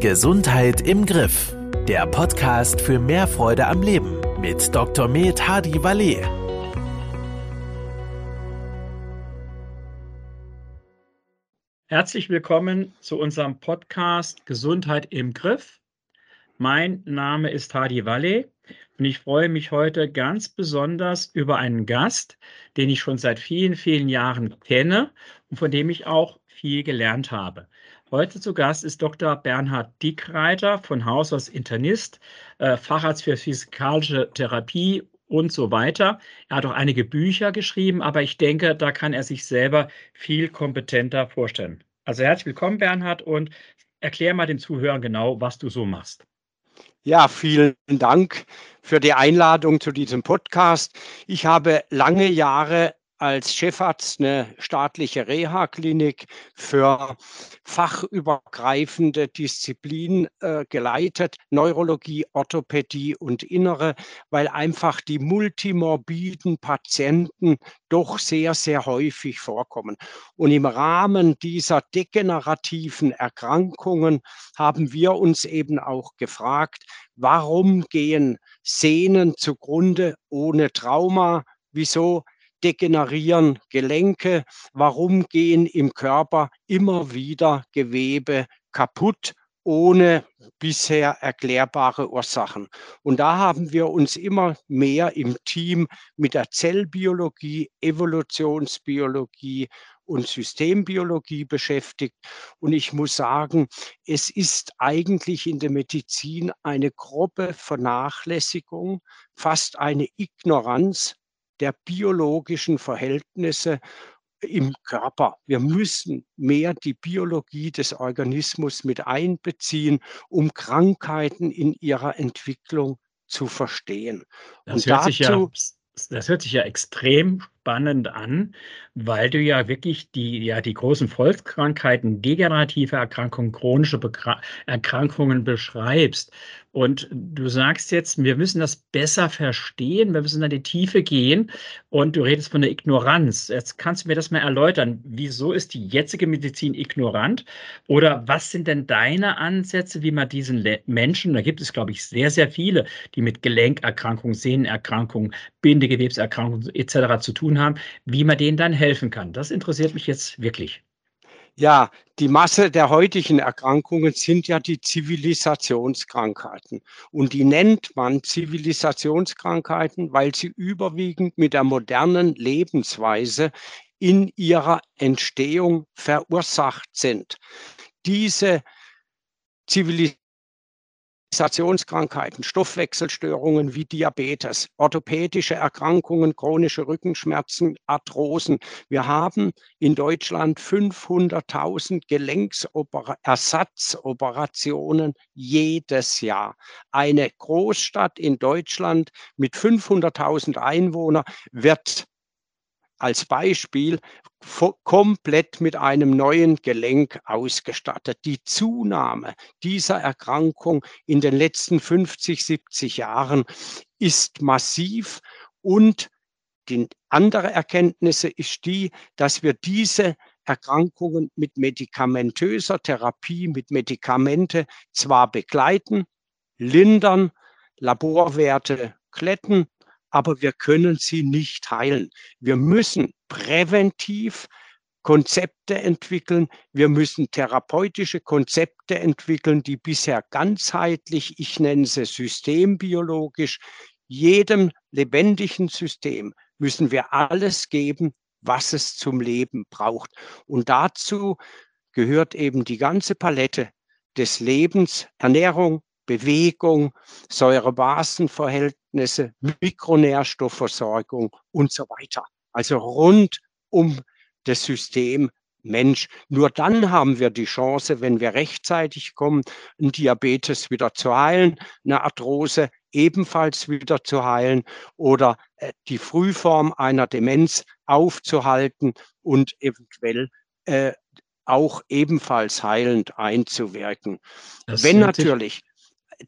Gesundheit im Griff. Der Podcast für mehr Freude am Leben mit Dr. Med Hadi Valet. Herzlich willkommen zu unserem Podcast Gesundheit im Griff. Mein Name ist Hadi Valet und ich freue mich heute ganz besonders über einen Gast, den ich schon seit vielen, vielen Jahren kenne und von dem ich auch viel gelernt habe. Heute zu Gast ist Dr. Bernhard Dickreiter von Haus aus Internist, äh, Facharzt für physikalische Therapie und so weiter. Er hat auch einige Bücher geschrieben, aber ich denke, da kann er sich selber viel kompetenter vorstellen. Also herzlich willkommen, Bernhard, und erklär mal den Zuhörern genau, was du so machst. Ja, vielen Dank für die Einladung zu diesem Podcast. Ich habe lange Jahre als Chefarzt eine staatliche Reha-Klinik für fachübergreifende Disziplinen äh, geleitet, Neurologie, Orthopädie und Innere, weil einfach die multimorbiden Patienten doch sehr, sehr häufig vorkommen. Und im Rahmen dieser degenerativen Erkrankungen haben wir uns eben auch gefragt, warum gehen Sehnen zugrunde ohne Trauma? Wieso degenerieren Gelenke, warum gehen im Körper immer wieder Gewebe kaputt ohne bisher erklärbare Ursachen. Und da haben wir uns immer mehr im Team mit der Zellbiologie, Evolutionsbiologie und Systembiologie beschäftigt. Und ich muss sagen, es ist eigentlich in der Medizin eine grobe Vernachlässigung, fast eine Ignoranz der biologischen Verhältnisse im Körper. Wir müssen mehr die Biologie des Organismus mit einbeziehen, um Krankheiten in ihrer Entwicklung zu verstehen. Das Und hört dazu, sich ja das hört sich ja extrem spannend an, weil du ja wirklich die, ja, die großen Volkskrankheiten, degenerative Erkrankungen, chronische Bekra Erkrankungen beschreibst. Und du sagst jetzt, wir müssen das besser verstehen, wir müssen in die Tiefe gehen und du redest von der Ignoranz. Jetzt kannst du mir das mal erläutern. Wieso ist die jetzige Medizin ignorant? Oder was sind denn deine Ansätze, wie man diesen Menschen, da gibt es, glaube ich, sehr, sehr viele, die mit Gelenkerkrankungen, Sehnenerkrankungen, Bindegewebserkrankungen etc. zu tun haben, wie man denen dann helfen kann. Das interessiert mich jetzt wirklich. Ja, die Masse der heutigen Erkrankungen sind ja die Zivilisationskrankheiten. Und die nennt man Zivilisationskrankheiten, weil sie überwiegend mit der modernen Lebensweise in ihrer Entstehung verursacht sind. Diese Zivilisationskrankheiten Zivilisationskrankheiten, Stoffwechselstörungen wie Diabetes, orthopädische Erkrankungen, chronische Rückenschmerzen, Arthrosen. Wir haben in Deutschland 500.000 Gelenksersatzoperationen jedes Jahr. Eine Großstadt in Deutschland mit 500.000 Einwohnern wird als Beispiel komplett mit einem neuen Gelenk ausgestattet. Die Zunahme dieser Erkrankung in den letzten 50, 70 Jahren ist massiv und die andere Erkenntnis ist die, dass wir diese Erkrankungen mit medikamentöser Therapie, mit Medikamente zwar begleiten, lindern, Laborwerte kletten, aber wir können sie nicht heilen. Wir müssen präventiv Konzepte entwickeln. Wir müssen therapeutische Konzepte entwickeln, die bisher ganzheitlich, ich nenne sie systembiologisch, jedem lebendigen System müssen wir alles geben, was es zum Leben braucht. Und dazu gehört eben die ganze Palette des Lebens, Ernährung, Bewegung, Säurebasenverhältnisse, Mikronährstoffversorgung und so weiter. Also rund um das System Mensch. Nur dann haben wir die Chance, wenn wir rechtzeitig kommen, einen Diabetes wieder zu heilen, eine Arthrose ebenfalls wieder zu heilen oder äh, die Frühform einer Demenz aufzuhalten und eventuell äh, auch ebenfalls heilend einzuwirken. Das wenn natürlich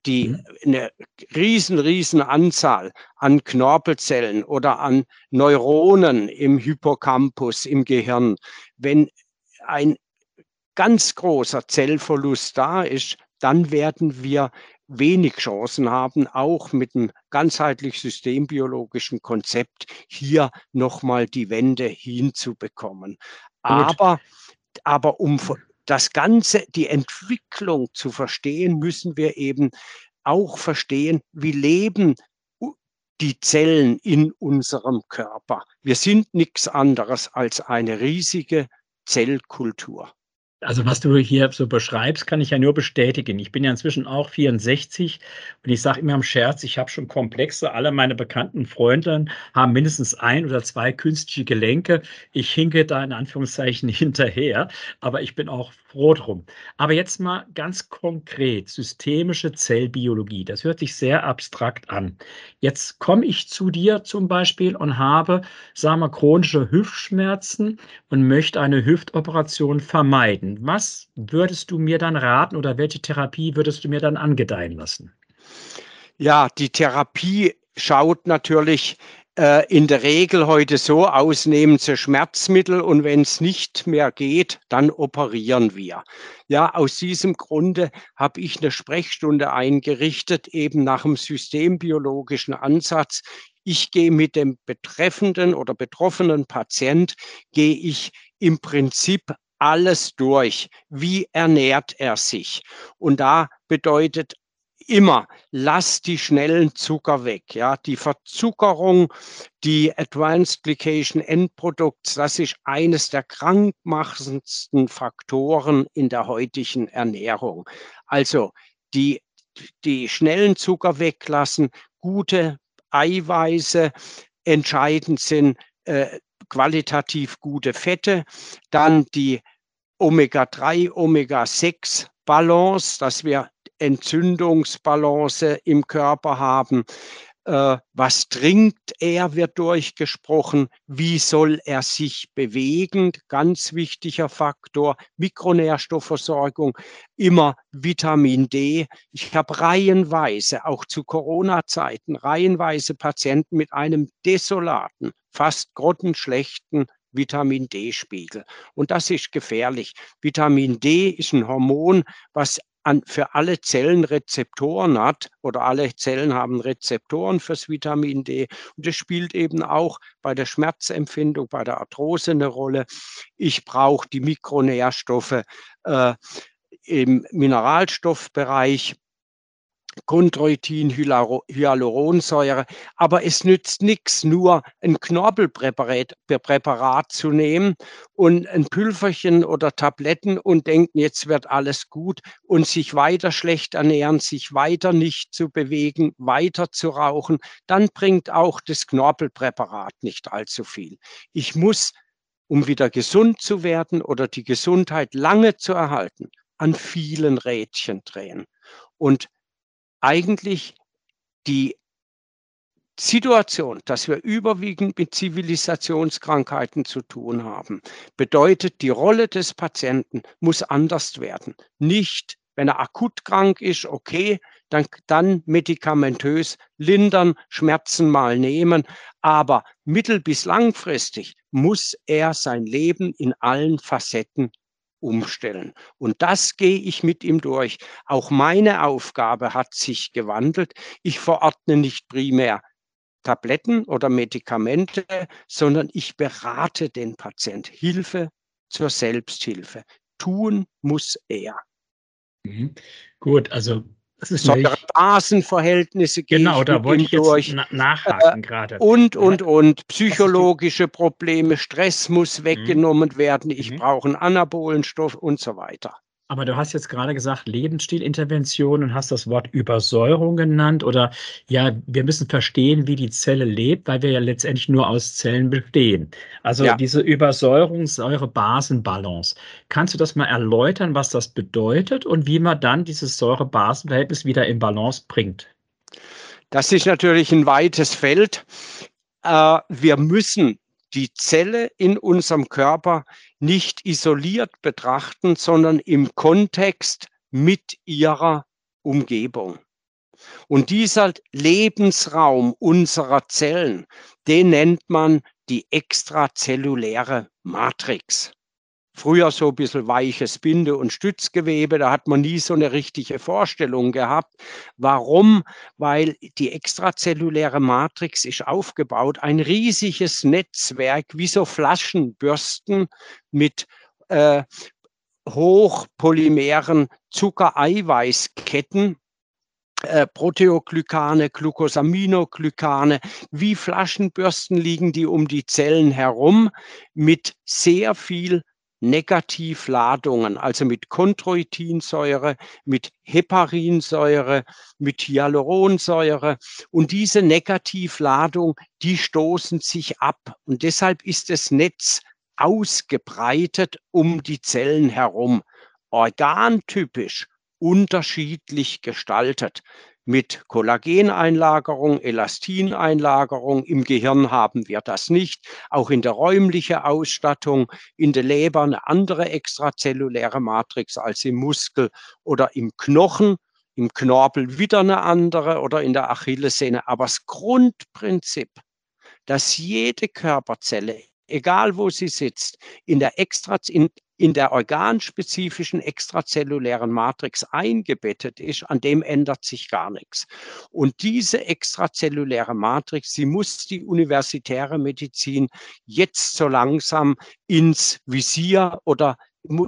die mhm. eine riesen, riesen Anzahl an Knorpelzellen oder an Neuronen im Hippocampus im Gehirn, wenn ein ganz großer Zellverlust da ist, dann werden wir wenig Chancen haben, auch mit einem ganzheitlich systembiologischen Konzept hier nochmal die Wende hinzubekommen. Aber, aber um das Ganze, die Entwicklung zu verstehen, müssen wir eben auch verstehen, wie leben die Zellen in unserem Körper. Wir sind nichts anderes als eine riesige Zellkultur. Also was du hier so beschreibst, kann ich ja nur bestätigen. Ich bin ja inzwischen auch 64 und ich sage immer im Scherz, ich habe schon Komplexe. Alle meine bekannten Freunde haben mindestens ein oder zwei künstliche Gelenke. Ich hinke da in Anführungszeichen hinterher, aber ich bin auch froh drum. Aber jetzt mal ganz konkret, systemische Zellbiologie. Das hört sich sehr abstrakt an. Jetzt komme ich zu dir zum Beispiel und habe, sagen wir, chronische Hüftschmerzen und möchte eine Hüftoperation vermeiden. Was würdest du mir dann raten oder welche Therapie würdest du mir dann angedeihen lassen? Ja, die Therapie schaut natürlich äh, in der Regel heute so aus, nehmen Sie Schmerzmittel und wenn es nicht mehr geht, dann operieren wir. Ja, aus diesem Grunde habe ich eine Sprechstunde eingerichtet, eben nach dem systembiologischen Ansatz. Ich gehe mit dem betreffenden oder betroffenen Patient, gehe ich im Prinzip alles durch. Wie ernährt er sich? Und da bedeutet immer, lass die schnellen Zucker weg. Ja, die Verzuckerung, die Advanced Glycation Endprodukts, das ist eines der krankmachendsten Faktoren in der heutigen Ernährung. Also die, die schnellen Zucker weglassen, gute Eiweiße, entscheidend sind äh, qualitativ gute Fette, dann die Omega-3, Omega-6 Balance, dass wir Entzündungsbalance im Körper haben. Äh, was trinkt er, wird durchgesprochen. Wie soll er sich bewegen? Ganz wichtiger Faktor. Mikronährstoffversorgung, immer Vitamin D. Ich habe reihenweise, auch zu Corona-Zeiten, reihenweise Patienten mit einem desolaten, fast grottenschlechten Vitamin D-Spiegel. Und das ist gefährlich. Vitamin D ist ein Hormon, was an, für alle Zellen Rezeptoren hat oder alle Zellen haben Rezeptoren fürs Vitamin D. Und das spielt eben auch bei der Schmerzempfindung, bei der Arthrose eine Rolle. Ich brauche die Mikronährstoffe äh, im Mineralstoffbereich Chondroitin, Hyaluronsäure. Aber es nützt nichts, nur ein Knorpelpräparat Präparat zu nehmen und ein Pülverchen oder Tabletten und denken, jetzt wird alles gut und sich weiter schlecht ernähren, sich weiter nicht zu bewegen, weiter zu rauchen. Dann bringt auch das Knorpelpräparat nicht allzu viel. Ich muss, um wieder gesund zu werden oder die Gesundheit lange zu erhalten, an vielen Rädchen drehen. Und eigentlich die Situation, dass wir überwiegend mit Zivilisationskrankheiten zu tun haben, bedeutet, die Rolle des Patienten muss anders werden. Nicht, wenn er akut krank ist, okay, dann, dann medikamentös lindern, Schmerzen mal nehmen, aber mittel- bis langfristig muss er sein Leben in allen Facetten umstellen. Und das gehe ich mit ihm durch. Auch meine Aufgabe hat sich gewandelt. Ich verordne nicht primär Tabletten oder Medikamente, sondern ich berate den Patient. Hilfe zur Selbsthilfe. Tun muss er. Mhm. Gut, also das ist Sondere Basenverhältnisse genau, da wollte ich jetzt durch. nachhaken äh, gerade. Und, und, und. Psychologische Probleme, Stress muss mhm. weggenommen mhm. werden, ich mhm. brauche einen Anabolenstoff und so weiter. Aber du hast jetzt gerade gesagt, Lebensstilintervention und hast das Wort Übersäuerung genannt. Oder ja, wir müssen verstehen, wie die Zelle lebt, weil wir ja letztendlich nur aus Zellen bestehen. Also ja. diese Übersäuerung, Säure-Basen-Balance. Kannst du das mal erläutern, was das bedeutet und wie man dann dieses Säure-Basen-Verhältnis wieder in Balance bringt? Das ist natürlich ein weites Feld. Äh, wir müssen die Zelle in unserem Körper nicht isoliert betrachten, sondern im Kontext mit ihrer Umgebung. Und dieser Lebensraum unserer Zellen, den nennt man die extrazelluläre Matrix. Früher so ein bisschen weiches Binde- und Stützgewebe. Da hat man nie so eine richtige Vorstellung gehabt. Warum? Weil die extrazelluläre Matrix ist aufgebaut, ein riesiges Netzwerk, wie so Flaschenbürsten mit äh, hochpolymeren Zuckereiweißketten, äh, Proteoglykane, Glucosaminoglykane, wie Flaschenbürsten liegen die um die Zellen herum mit sehr viel Negativladungen, also mit Chondroitinsäure, mit Heparinsäure, mit Hyaluronsäure. Und diese Negativladung, die stoßen sich ab. Und deshalb ist das Netz ausgebreitet um die Zellen herum, organtypisch unterschiedlich gestaltet mit Kollageneinlagerung, Elastineinlagerung. Im Gehirn haben wir das nicht. Auch in der räumlichen Ausstattung, in der Leber eine andere extrazelluläre Matrix als im Muskel oder im Knochen. Im Knorpel wieder eine andere oder in der Achillessehne. Aber das Grundprinzip, dass jede Körperzelle egal wo sie sitzt, in der, extra, in, in der organspezifischen extrazellulären Matrix eingebettet ist, an dem ändert sich gar nichts. Und diese extrazelluläre Matrix, sie muss die universitäre Medizin jetzt so langsam ins Visier oder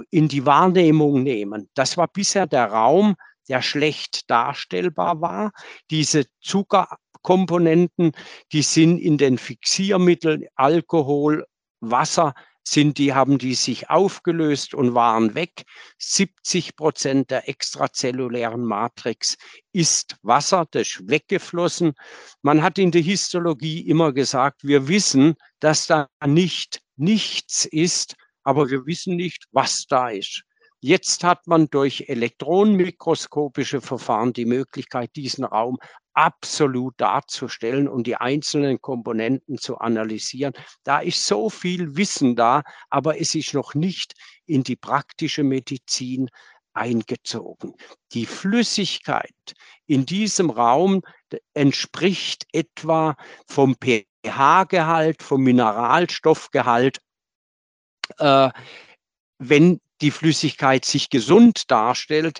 in die Wahrnehmung nehmen. Das war bisher der Raum, der schlecht darstellbar war. Diese Zuckerkomponenten, die sind in den Fixiermitteln Alkohol, Wasser sind die, haben die sich aufgelöst und waren weg. 70 Prozent der extrazellulären Matrix ist Wasser, das ist weggeflossen. Man hat in der Histologie immer gesagt, wir wissen, dass da nicht nichts ist, aber wir wissen nicht, was da ist. Jetzt hat man durch elektronenmikroskopische Verfahren die Möglichkeit, diesen Raum absolut darzustellen und die einzelnen Komponenten zu analysieren. Da ist so viel Wissen da, aber es ist noch nicht in die praktische Medizin eingezogen. Die Flüssigkeit in diesem Raum entspricht etwa vom pH-Gehalt, vom Mineralstoffgehalt, äh, wenn die Flüssigkeit sich gesund darstellt,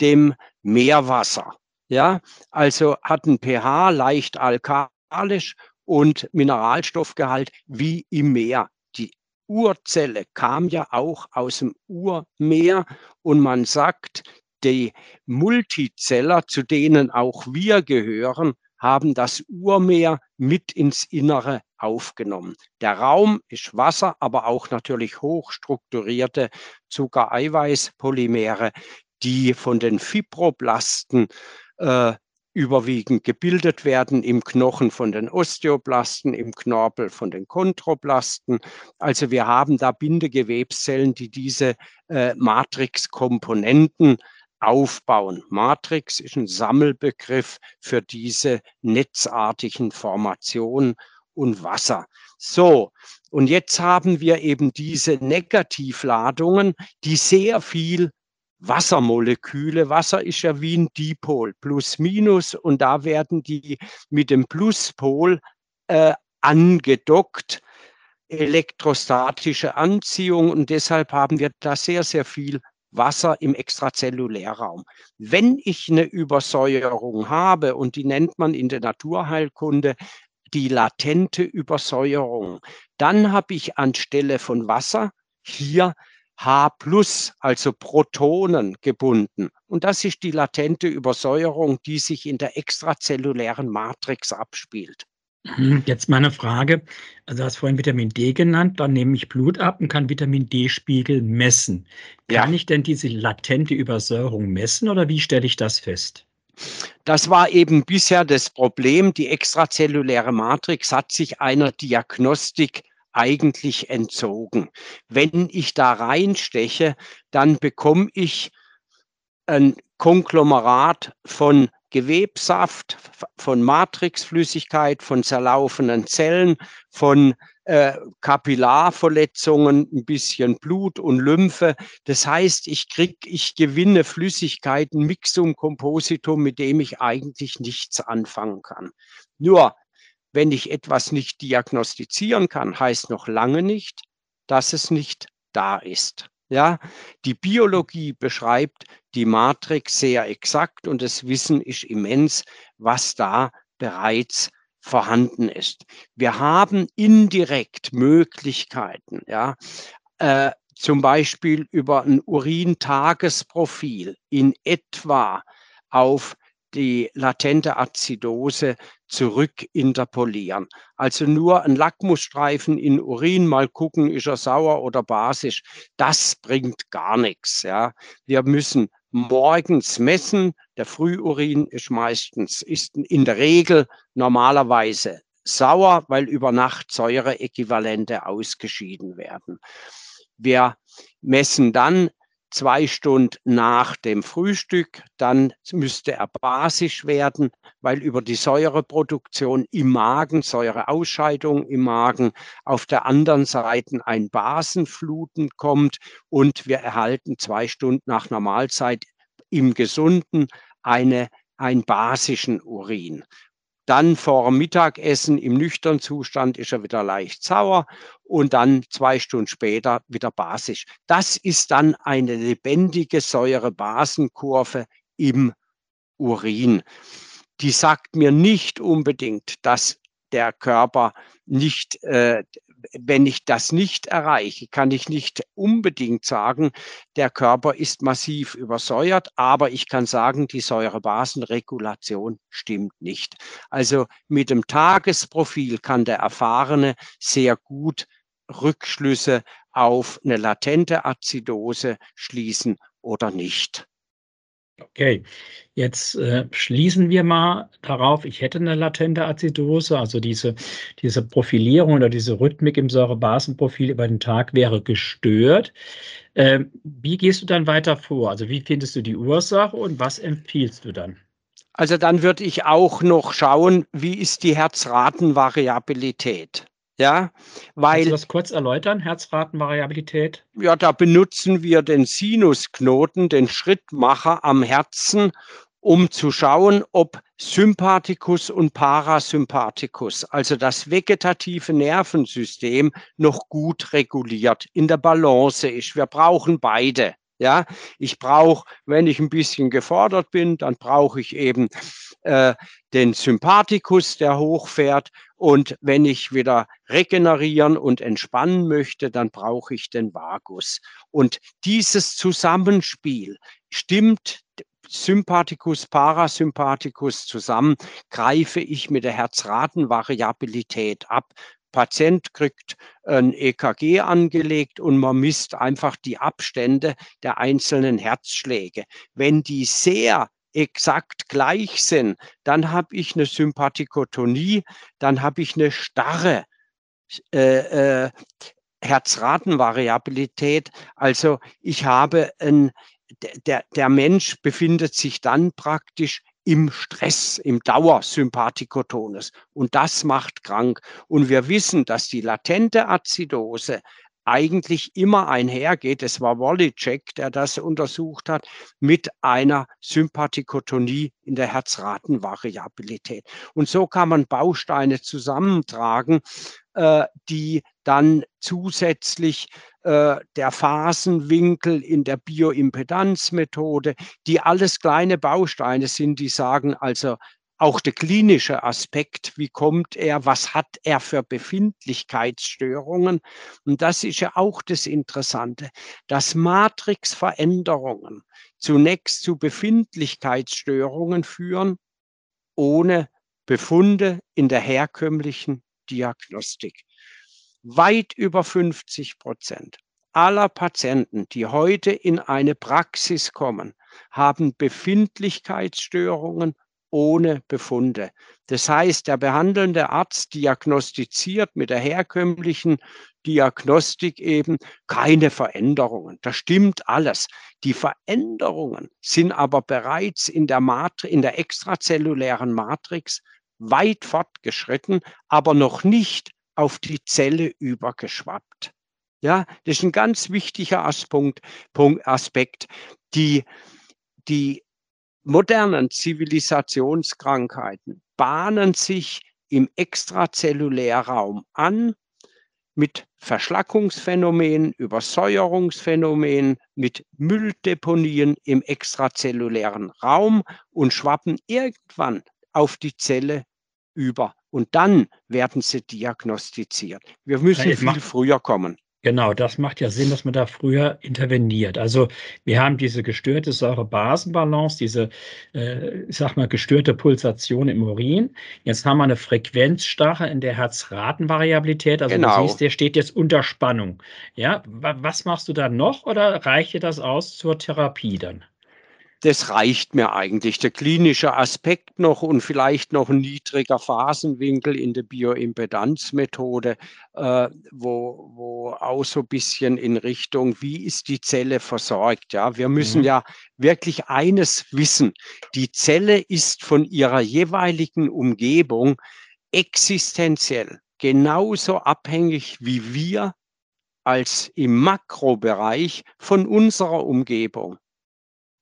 dem Meerwasser. Ja, also hat ein pH leicht alkalisch und Mineralstoffgehalt wie im Meer. Die Urzelle kam ja auch aus dem Urmeer und man sagt, die Multizeller, zu denen auch wir gehören, haben das Urmeer mit ins Innere aufgenommen. Der Raum ist Wasser, aber auch natürlich hochstrukturierte Zuckereiweißpolymere, die von den Fibroblasten äh, überwiegend gebildet werden im Knochen von den Osteoblasten, im Knorpel von den Chondroblasten. Also wir haben da Bindegewebszellen, die diese äh, Matrixkomponenten aufbauen. Matrix ist ein Sammelbegriff für diese netzartigen Formationen und Wasser. So, und jetzt haben wir eben diese Negativladungen, die sehr viel Wassermoleküle. Wasser ist ja wie ein Dipol, plus minus, und da werden die mit dem Pluspol äh, angedockt, elektrostatische Anziehung, und deshalb haben wir da sehr, sehr viel Wasser im Extrazellulärraum. Wenn ich eine Übersäuerung habe, und die nennt man in der Naturheilkunde die latente Übersäuerung, dann habe ich anstelle von Wasser hier H+, also Protonen gebunden. Und das ist die latente Übersäuerung, die sich in der extrazellulären Matrix abspielt. Hm, jetzt meine Frage. Also, du hast vorhin Vitamin D genannt, dann nehme ich Blut ab und kann Vitamin D-Spiegel messen. Kann ja. ich denn diese latente Übersäuerung messen oder wie stelle ich das fest? Das war eben bisher das Problem. Die extrazelluläre Matrix hat sich einer Diagnostik eigentlich entzogen. Wenn ich da reinsteche, dann bekomme ich ein Konglomerat von Gewebsaft, von Matrixflüssigkeit, von zerlaufenden Zellen, von äh, Kapillarverletzungen, ein bisschen Blut und Lymphe. Das heißt, ich krieg, ich gewinne Flüssigkeiten, Mixum, Kompositum, mit dem ich eigentlich nichts anfangen kann. Nur wenn ich etwas nicht diagnostizieren kann, heißt noch lange nicht, dass es nicht da ist. Ja, die Biologie beschreibt die Matrix sehr exakt und das Wissen ist immens, was da bereits vorhanden ist. Wir haben indirekt Möglichkeiten, ja, äh, zum Beispiel über ein Urintagesprofil in etwa auf die latente Azidose zurückinterpolieren. Also nur ein Lackmusstreifen in Urin mal gucken, ist er sauer oder basisch. Das bringt gar nichts. Ja. Wir müssen morgens messen. Der Frühurin ist meistens, ist in der Regel normalerweise sauer, weil über Nacht Säureäquivalente ausgeschieden werden. Wir messen dann zwei Stunden nach dem Frühstück, dann müsste er basisch werden, weil über die Säureproduktion im Magen, Säureausscheidung im Magen, auf der anderen Seite ein Basenfluten kommt und wir erhalten zwei Stunden nach Normalzeit im Gesunden eine, einen basischen Urin. Dann vor Mittagessen im nüchternen Zustand ist er wieder leicht sauer und dann zwei Stunden später wieder basisch. Das ist dann eine lebendige Säurebasenkurve im Urin. Die sagt mir nicht unbedingt, dass der Körper nicht äh, wenn ich das nicht erreiche, kann ich nicht unbedingt sagen, der Körper ist massiv übersäuert, aber ich kann sagen, die Säurebasenregulation stimmt nicht. Also mit dem Tagesprofil kann der Erfahrene sehr gut Rückschlüsse auf eine latente Azidose schließen oder nicht. Okay, jetzt äh, schließen wir mal darauf, ich hätte eine latente Azidose, also diese, diese Profilierung oder diese Rhythmik im Säurebasenprofil über den Tag wäre gestört. Äh, wie gehst du dann weiter vor? Also wie findest du die Ursache und was empfiehlst du dann? Also dann würde ich auch noch schauen, wie ist die Herzratenvariabilität. Ja, weil. Kannst du das kurz erläutern, Herzratenvariabilität? Ja, da benutzen wir den Sinusknoten, den Schrittmacher am Herzen, um zu schauen, ob Sympathikus und Parasympathikus, also das vegetative Nervensystem, noch gut reguliert, in der Balance ist. Wir brauchen beide. Ja, ich brauche, wenn ich ein bisschen gefordert bin, dann brauche ich eben äh, den Sympathikus, der hochfährt. Und wenn ich wieder regenerieren und entspannen möchte, dann brauche ich den Vagus. Und dieses Zusammenspiel stimmt Sympathikus, Parasympathikus zusammen, greife ich mit der Herzratenvariabilität ab. Patient kriegt ein EKG angelegt und man misst einfach die Abstände der einzelnen Herzschläge. Wenn die sehr exakt gleich sind, dann habe ich eine Sympathikotonie, dann habe ich eine starre äh, äh, Herzratenvariabilität. Also ich habe ein, der, der Mensch befindet sich dann praktisch im Stress, im Dauersympathikotonus. Und das macht krank. Und wir wissen, dass die latente Azidose eigentlich immer einhergeht, es war Wollicek, der das untersucht hat, mit einer Sympathikotonie in der Herzratenvariabilität. Und so kann man Bausteine zusammentragen, äh, die dann zusätzlich äh, der Phasenwinkel in der Bioimpedanzmethode, die alles kleine Bausteine sind, die sagen also, auch der klinische Aspekt, wie kommt er, was hat er für Befindlichkeitsstörungen. Und das ist ja auch das Interessante, dass Matrixveränderungen zunächst zu Befindlichkeitsstörungen führen, ohne Befunde in der herkömmlichen Diagnostik. Weit über 50 Prozent aller Patienten, die heute in eine Praxis kommen, haben Befindlichkeitsstörungen ohne Befunde. Das heißt, der behandelnde Arzt diagnostiziert mit der herkömmlichen Diagnostik eben keine Veränderungen. Das stimmt alles. Die Veränderungen sind aber bereits in der, Matri in der extrazellulären Matrix weit fortgeschritten, aber noch nicht auf die Zelle übergeschwappt. Ja, das ist ein ganz wichtiger Aspekt. Die, die modernen Zivilisationskrankheiten bahnen sich im Extrazellulärraum an mit Verschlackungsphänomenen, Übersäuerungsphänomenen, mit Mülldeponien im extrazellulären Raum und schwappen irgendwann auf die Zelle über. Und dann werden sie diagnostiziert. Wir müssen ja, viel früher kommen. Genau, das macht ja Sinn, dass man da früher interveniert. Also wir haben diese gestörte Säure-Basen-Balance, diese, äh, ich sag mal, gestörte Pulsation im Urin. Jetzt haben wir eine Frequenzstarre in der Herzratenvariabilität. Also genau. du siehst, der steht jetzt unter Spannung. Ja, was machst du da noch oder reicht dir das aus zur Therapie dann? Das reicht mir eigentlich. Der klinische Aspekt noch und vielleicht noch ein niedriger Phasenwinkel in der Bioimpedanzmethode, äh, wo, wo auch so ein bisschen in Richtung, wie ist die Zelle versorgt? Ja, wir müssen mhm. ja wirklich eines wissen. Die Zelle ist von ihrer jeweiligen Umgebung existenziell genauso abhängig wie wir als im Makrobereich von unserer Umgebung.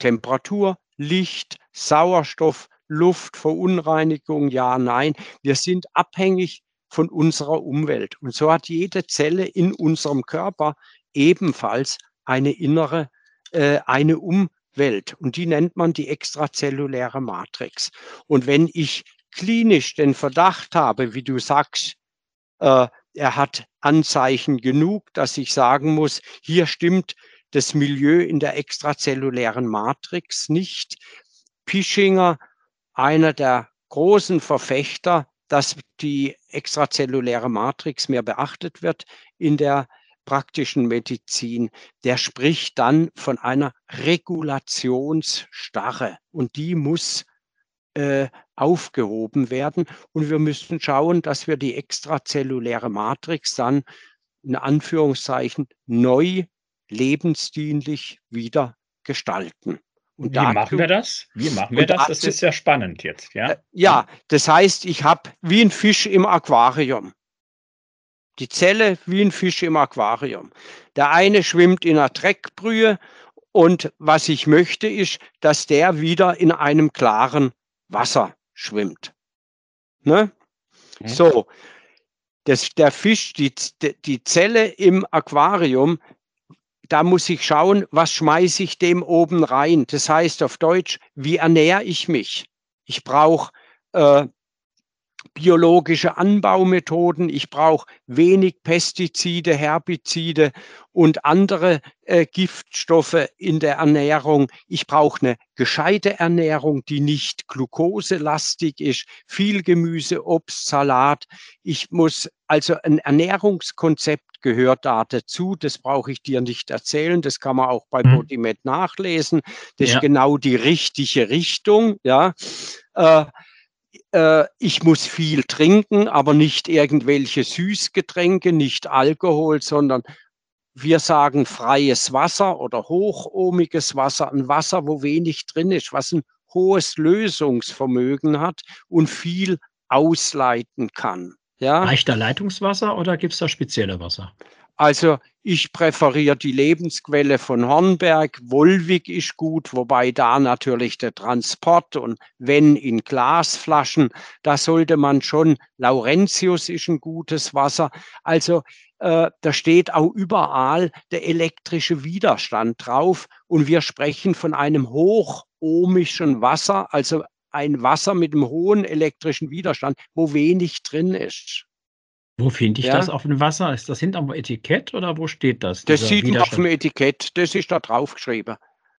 Temperatur, Licht, Sauerstoff, Luft, Verunreinigung, ja, nein. Wir sind abhängig von unserer Umwelt. Und so hat jede Zelle in unserem Körper ebenfalls eine innere, äh, eine Umwelt. Und die nennt man die extrazelluläre Matrix. Und wenn ich klinisch den Verdacht habe, wie du sagst, äh, er hat Anzeichen genug, dass ich sagen muss, hier stimmt das Milieu in der extrazellulären Matrix nicht. Pischinger, einer der großen Verfechter, dass die extrazelluläre Matrix mehr beachtet wird in der praktischen Medizin, der spricht dann von einer Regulationsstarre und die muss äh, aufgehoben werden und wir müssen schauen, dass wir die extrazelluläre Matrix dann in Anführungszeichen neu lebensdienlich wieder gestalten. Und Wie dazu, machen wir das? Wie machen wir das? Das ist ja spannend jetzt. Ja, äh, ja das heißt, ich habe wie ein Fisch im Aquarium. Die Zelle wie ein Fisch im Aquarium. Der eine schwimmt in einer Dreckbrühe und was ich möchte, ist, dass der wieder in einem klaren Wasser schwimmt. Ne? Mhm. So, das, der Fisch, die, die Zelle im Aquarium da muss ich schauen, was schmeiße ich dem oben rein. Das heißt auf Deutsch, wie ernähre ich mich? Ich brauche äh, biologische Anbaumethoden, ich brauche wenig Pestizide, Herbizide und andere äh, Giftstoffe in der Ernährung. Ich brauche eine gescheite Ernährung, die nicht glukoselastig ist, viel Gemüse, Obst, Salat. Ich muss also ein Ernährungskonzept gehört da dazu. Das brauche ich dir nicht erzählen. Das kann man auch bei mhm. Bodymed nachlesen. Das ja. ist genau die richtige Richtung. Ja. Äh, äh, ich muss viel trinken, aber nicht irgendwelche Süßgetränke, nicht Alkohol, sondern wir sagen freies Wasser oder hochohmiges Wasser, ein Wasser, wo wenig drin ist, was ein hohes Lösungsvermögen hat und viel ausleiten kann. Ja? Reicht da Leitungswasser oder gibt es da spezielle Wasser? Also ich präferiere die Lebensquelle von Hornberg. Wolwig ist gut, wobei da natürlich der Transport und wenn in Glasflaschen, da sollte man schon, Laurentius ist ein gutes Wasser. Also äh, da steht auch überall der elektrische Widerstand drauf und wir sprechen von einem hochohmischen Wasser, also ein Wasser mit einem hohen elektrischen Widerstand, wo wenig drin ist. Wo finde ich ja. das auf dem Wasser? Ist das hinterm Etikett oder wo steht das? Das sieht man auf dem Etikett, das ist da drauf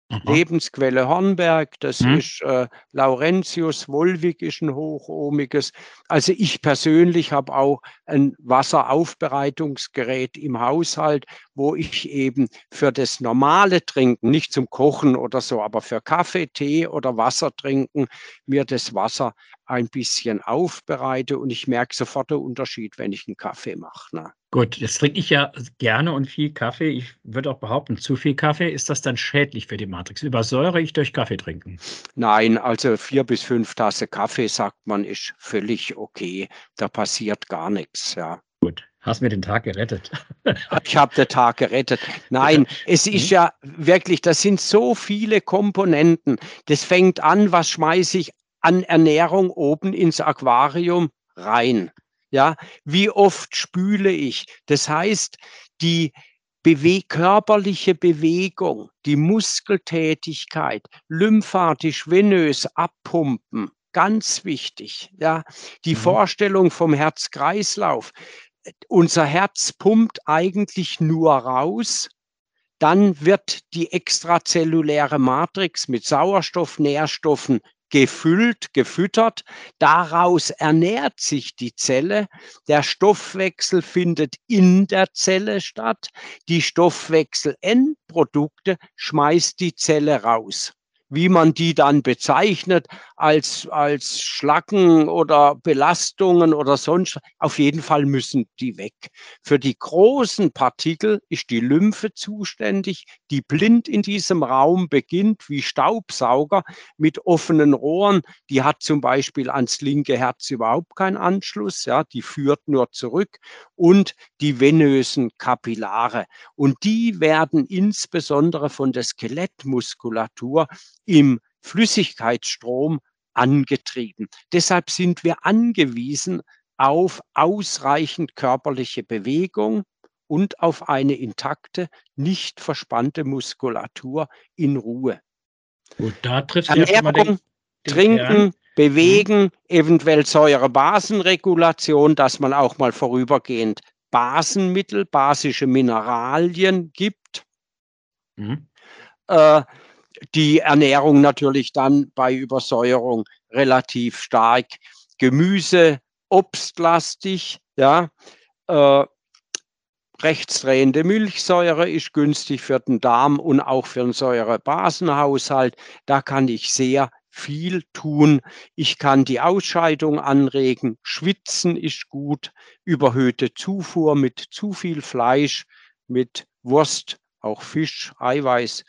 Aha. Lebensquelle Hornberg, das hm. ist äh, Laurentius, Wolwig ist ein hochohmiges. Also ich persönlich habe auch ein Wasseraufbereitungsgerät im Haushalt, wo ich eben für das normale Trinken, nicht zum Kochen oder so, aber für Kaffee, Tee oder Wasser trinken, mir das Wasser ein bisschen aufbereite und ich merke sofort den Unterschied, wenn ich einen Kaffee mache. Ne? Gut, jetzt trinke ich ja gerne und viel Kaffee. Ich würde auch behaupten, zu viel Kaffee, ist das dann schädlich für die Matrix? Übersäure ich durch Kaffee trinken? Nein, also vier bis fünf Tassen Kaffee, sagt man, ist völlig okay. Da passiert gar nichts, ja. Gut, hast mir den Tag gerettet. ich habe den Tag gerettet. Nein, es ist ja wirklich, das sind so viele Komponenten. Das fängt an, was schmeiße ich an Ernährung oben ins Aquarium rein. Ja, wie oft spüle ich? Das heißt, die Bewe körperliche Bewegung, die Muskeltätigkeit, lymphatisch, venös abpumpen, ganz wichtig. Ja, die mhm. Vorstellung vom Herz-Kreislauf. Unser Herz pumpt eigentlich nur raus, dann wird die extrazelluläre Matrix mit Sauerstoff, Nährstoffen gefüllt, gefüttert. Daraus ernährt sich die Zelle. Der Stoffwechsel findet in der Zelle statt. Die Stoffwechselendprodukte schmeißt die Zelle raus wie man die dann bezeichnet, als, als Schlacken oder Belastungen oder sonst. Auf jeden Fall müssen die weg. Für die großen Partikel ist die Lymphe zuständig, die blind in diesem Raum beginnt, wie Staubsauger mit offenen Rohren. Die hat zum Beispiel ans linke Herz überhaupt keinen Anschluss, ja, die führt nur zurück und die venösen Kapillare. Und die werden insbesondere von der Skelettmuskulatur im Flüssigkeitsstrom angetrieben. Deshalb sind wir angewiesen auf ausreichend körperliche Bewegung und auf eine intakte, nicht verspannte Muskulatur in Ruhe. Gut, da trifft Ernährung, ja den, den Trinken, Kern. Bewegen, mhm. eventuell Säure-Basenregulation, dass man auch mal vorübergehend Basenmittel, basische Mineralien gibt. Mhm. Äh, die Ernährung natürlich dann bei Übersäuerung relativ stark Gemüse, Obstlastig, ja. Äh, rechtsdrehende Milchsäure ist günstig für den Darm und auch für den Säurebasenhaushalt. Da kann ich sehr viel tun. Ich kann die Ausscheidung anregen. Schwitzen ist gut. Überhöhte Zufuhr mit zu viel Fleisch, mit Wurst, auch Fisch, Eiweiß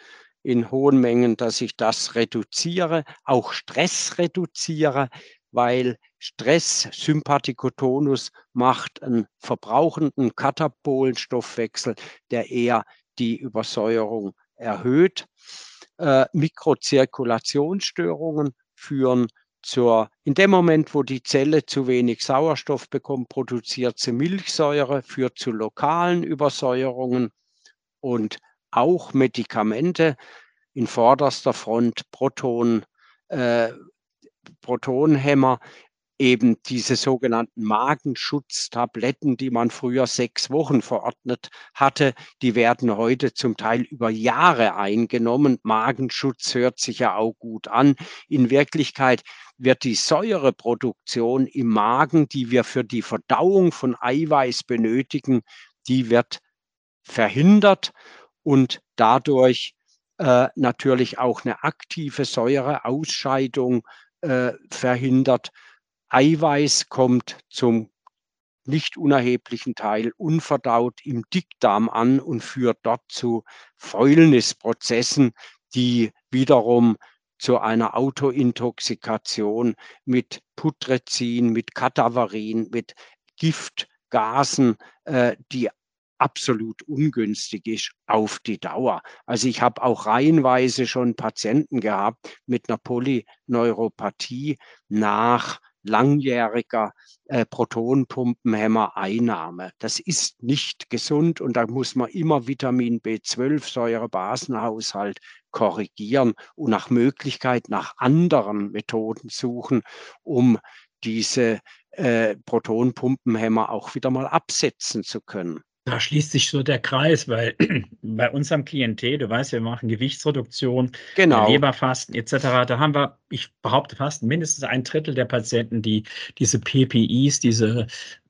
in hohen Mengen, dass ich das reduziere, auch Stress reduziere, weil Stress, Sympathikotonus macht einen verbrauchenden Katabolenstoffwechsel, der eher die Übersäuerung erhöht. Äh, Mikrozirkulationsstörungen führen zur, in dem Moment, wo die Zelle zu wenig Sauerstoff bekommt, produziert sie Milchsäure, führt zu lokalen Übersäuerungen und auch Medikamente in vorderster Front, Proton, äh, Protonhämmer, eben diese sogenannten Magenschutztabletten, die man früher sechs Wochen verordnet hatte, die werden heute zum Teil über Jahre eingenommen. Magenschutz hört sich ja auch gut an. In Wirklichkeit wird die Säureproduktion im Magen, die wir für die Verdauung von Eiweiß benötigen, die wird verhindert und dadurch äh, natürlich auch eine aktive Säureausscheidung äh, verhindert. Eiweiß kommt zum nicht unerheblichen Teil unverdaut im Dickdarm an und führt dort zu Fäulnisprozessen, die wiederum zu einer Autointoxikation mit Putrescin, mit Kataverin, mit Giftgasen, äh, die absolut ungünstig ist auf die Dauer. Also ich habe auch reihenweise schon Patienten gehabt mit einer Polyneuropathie nach langjähriger äh, Protonpumpenhämmer-Einnahme. Das ist nicht gesund und da muss man immer Vitamin B12, Säurebasenhaushalt korrigieren und nach Möglichkeit nach anderen Methoden suchen, um diese äh, Protonpumpenhämmer auch wieder mal absetzen zu können. Da schließt sich so der Kreis, weil bei unserem Klientel, du weißt, wir machen Gewichtsreduktion, genau. Leberfasten etc. Da haben wir, ich behaupte fast mindestens ein Drittel der Patienten, die diese PPIs, diese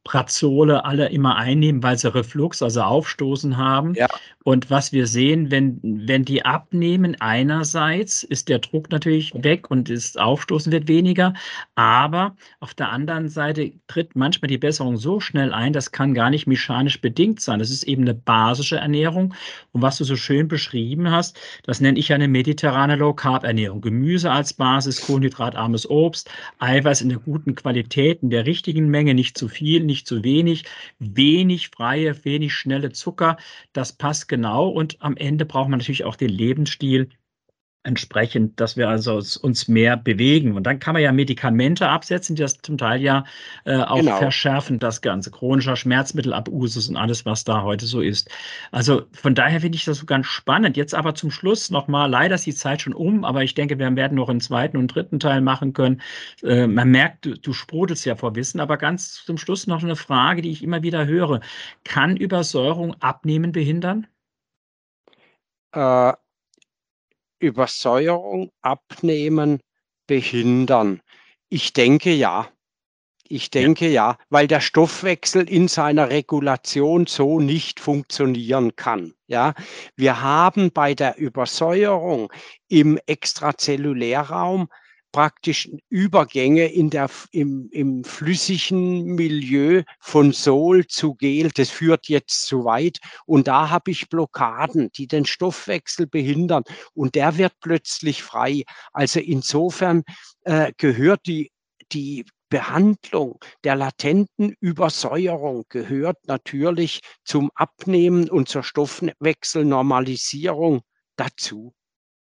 Prazole alle immer einnehmen, weil sie Reflux, also Aufstoßen haben. Ja. Und was wir sehen, wenn, wenn die abnehmen, einerseits ist der Druck natürlich weg und das Aufstoßen wird weniger. Aber auf der anderen Seite tritt manchmal die Besserung so schnell ein, das kann gar nicht mechanisch bedingt sein. Das ist eben eine basische Ernährung. Und was du so schön beschrieben hast, das nenne ich eine mediterrane Low-Carb-Ernährung. Gemüse als Basis, kohlenhydratarmes Obst, Eiweiß in der guten Qualität, in der richtigen Menge, nicht zu viel, nicht zu wenig, wenig freie, wenig schnelle Zucker. Das passt genau. Und am Ende braucht man natürlich auch den Lebensstil, entsprechend, dass wir also uns mehr bewegen. Und dann kann man ja Medikamente absetzen, die das zum Teil ja äh, auch genau. verschärfen, das Ganze. Chronischer Schmerzmittelabusus und alles, was da heute so ist. Also von daher finde ich das so ganz spannend. Jetzt aber zum Schluss nochmal, leider ist die Zeit schon um, aber ich denke, wir werden noch einen zweiten und dritten Teil machen können. Äh, man merkt, du, du sprudelst ja vor Wissen, aber ganz zum Schluss noch eine Frage, die ich immer wieder höre. Kann Übersäuerung Abnehmen behindern? Äh, Übersäuerung, Abnehmen behindern? Ich denke ja. Ich denke ja. ja, weil der Stoffwechsel in seiner Regulation so nicht funktionieren kann. Ja, wir haben bei der Übersäuerung im Extrazellulärraum praktisch Übergänge in der, im, im flüssigen Milieu von Sol zu Gel. Das führt jetzt zu weit. Und da habe ich Blockaden, die den Stoffwechsel behindern. Und der wird plötzlich frei. Also insofern äh, gehört die, die Behandlung der latenten Übersäuerung gehört natürlich zum Abnehmen und zur Stoffwechselnormalisierung dazu.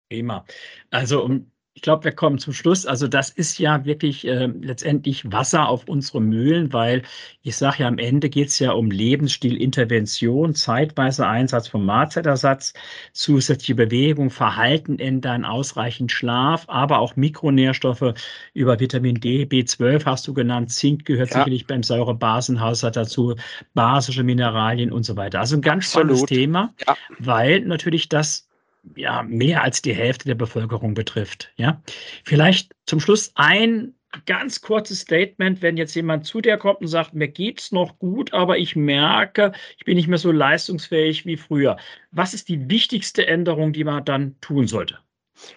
Prima. Also um ich glaube, wir kommen zum Schluss. Also das ist ja wirklich äh, letztendlich Wasser auf unsere Mühlen, weil ich sage ja, am Ende geht es ja um Lebensstilintervention, zeitweise Einsatz vom Mahlzeitersatz, zusätzliche Bewegung, Verhalten ändern, ausreichend Schlaf, aber auch Mikronährstoffe über Vitamin D, B12 hast du genannt, Zink gehört ja. sicherlich beim Säurebasenhaushalt dazu, basische Mineralien und so weiter. Also ein ganz Absolut. spannendes Thema, ja. weil natürlich das ja, mehr als die Hälfte der Bevölkerung betrifft. Ja? Vielleicht zum Schluss ein ganz kurzes Statement, wenn jetzt jemand zu dir kommt und sagt, mir geht es noch gut, aber ich merke, ich bin nicht mehr so leistungsfähig wie früher. Was ist die wichtigste Änderung, die man dann tun sollte?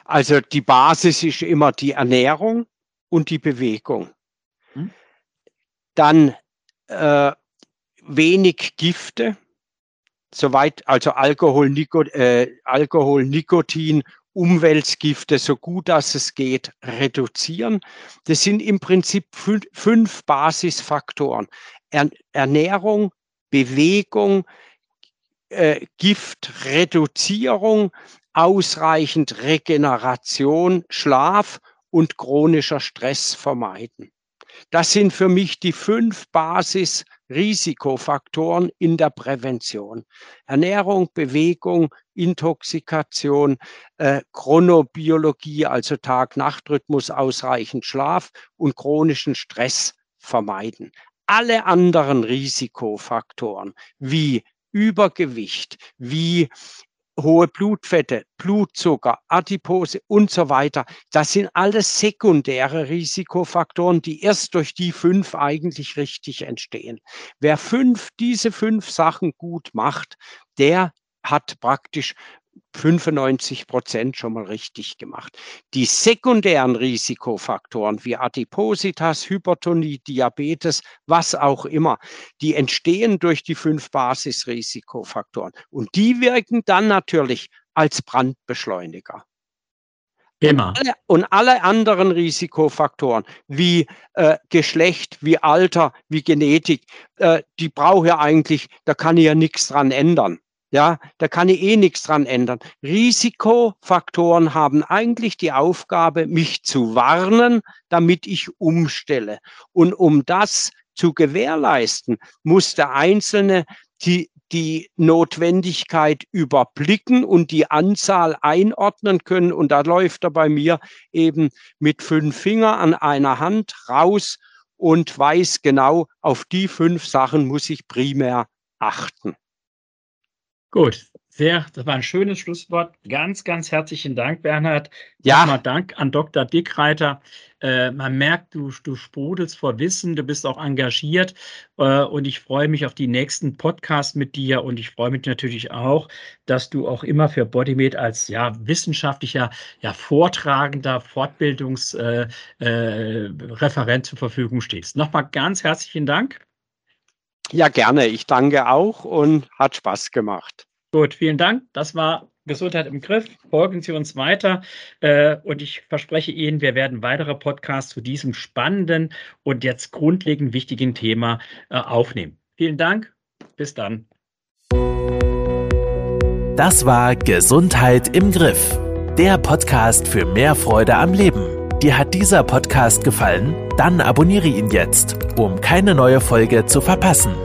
Also die Basis ist immer die Ernährung und die Bewegung. Hm? Dann äh, wenig Gifte, soweit, also Alkohol, Nico, äh, Alkohol, Nikotin, Umweltgifte so gut dass es geht reduzieren. Das sind im Prinzip fünf, fünf Basisfaktoren. Er, Ernährung, Bewegung, äh, Giftreduzierung, ausreichend Regeneration, Schlaf und chronischer Stress vermeiden. Das sind für mich die fünf Basisrisikofaktoren in der Prävention. Ernährung, Bewegung, Intoxikation, äh, Chronobiologie, also Tag-Nacht-Rhythmus, ausreichend Schlaf und chronischen Stress vermeiden. Alle anderen Risikofaktoren wie Übergewicht, wie hohe Blutfette, Blutzucker, Adipose und so weiter. Das sind alles sekundäre Risikofaktoren, die erst durch die fünf eigentlich richtig entstehen. Wer fünf, diese fünf Sachen gut macht, der hat praktisch 95 Prozent schon mal richtig gemacht. Die sekundären Risikofaktoren wie Adipositas, Hypertonie, Diabetes, was auch immer, die entstehen durch die fünf Basisrisikofaktoren. Und die wirken dann natürlich als Brandbeschleuniger. Immer. Und alle, anderen Risikofaktoren wie äh, Geschlecht, wie Alter, wie Genetik, äh, die brauche ich eigentlich, da kann ich ja nichts dran ändern. Ja, da kann ich eh nichts dran ändern. Risikofaktoren haben eigentlich die Aufgabe, mich zu warnen, damit ich umstelle. Und um das zu gewährleisten, muss der Einzelne die, die Notwendigkeit überblicken und die Anzahl einordnen können. Und da läuft er bei mir eben mit fünf Fingern an einer Hand raus und weiß genau, auf die fünf Sachen muss ich primär achten. Gut, sehr, das war ein schönes Schlusswort. Ganz, ganz herzlichen Dank, Bernhard. Ja. Nochmal Dank an Dr. Dickreiter. Äh, man merkt, du, du sprudelst vor Wissen, du bist auch engagiert äh, und ich freue mich auf die nächsten Podcasts mit dir und ich freue mich natürlich auch, dass du auch immer für Bodymed als ja, wissenschaftlicher, ja, vortragender Fortbildungsreferent äh, äh zur Verfügung stehst. Nochmal ganz herzlichen Dank. Ja, gerne. Ich danke auch und hat Spaß gemacht. Gut, vielen Dank. Das war Gesundheit im Griff. Folgen Sie uns weiter. Äh, und ich verspreche Ihnen, wir werden weitere Podcasts zu diesem spannenden und jetzt grundlegend wichtigen Thema äh, aufnehmen. Vielen Dank. Bis dann. Das war Gesundheit im Griff der Podcast für mehr Freude am Leben. Dir hat dieser Podcast gefallen? Dann abonniere ihn jetzt, um keine neue Folge zu verpassen.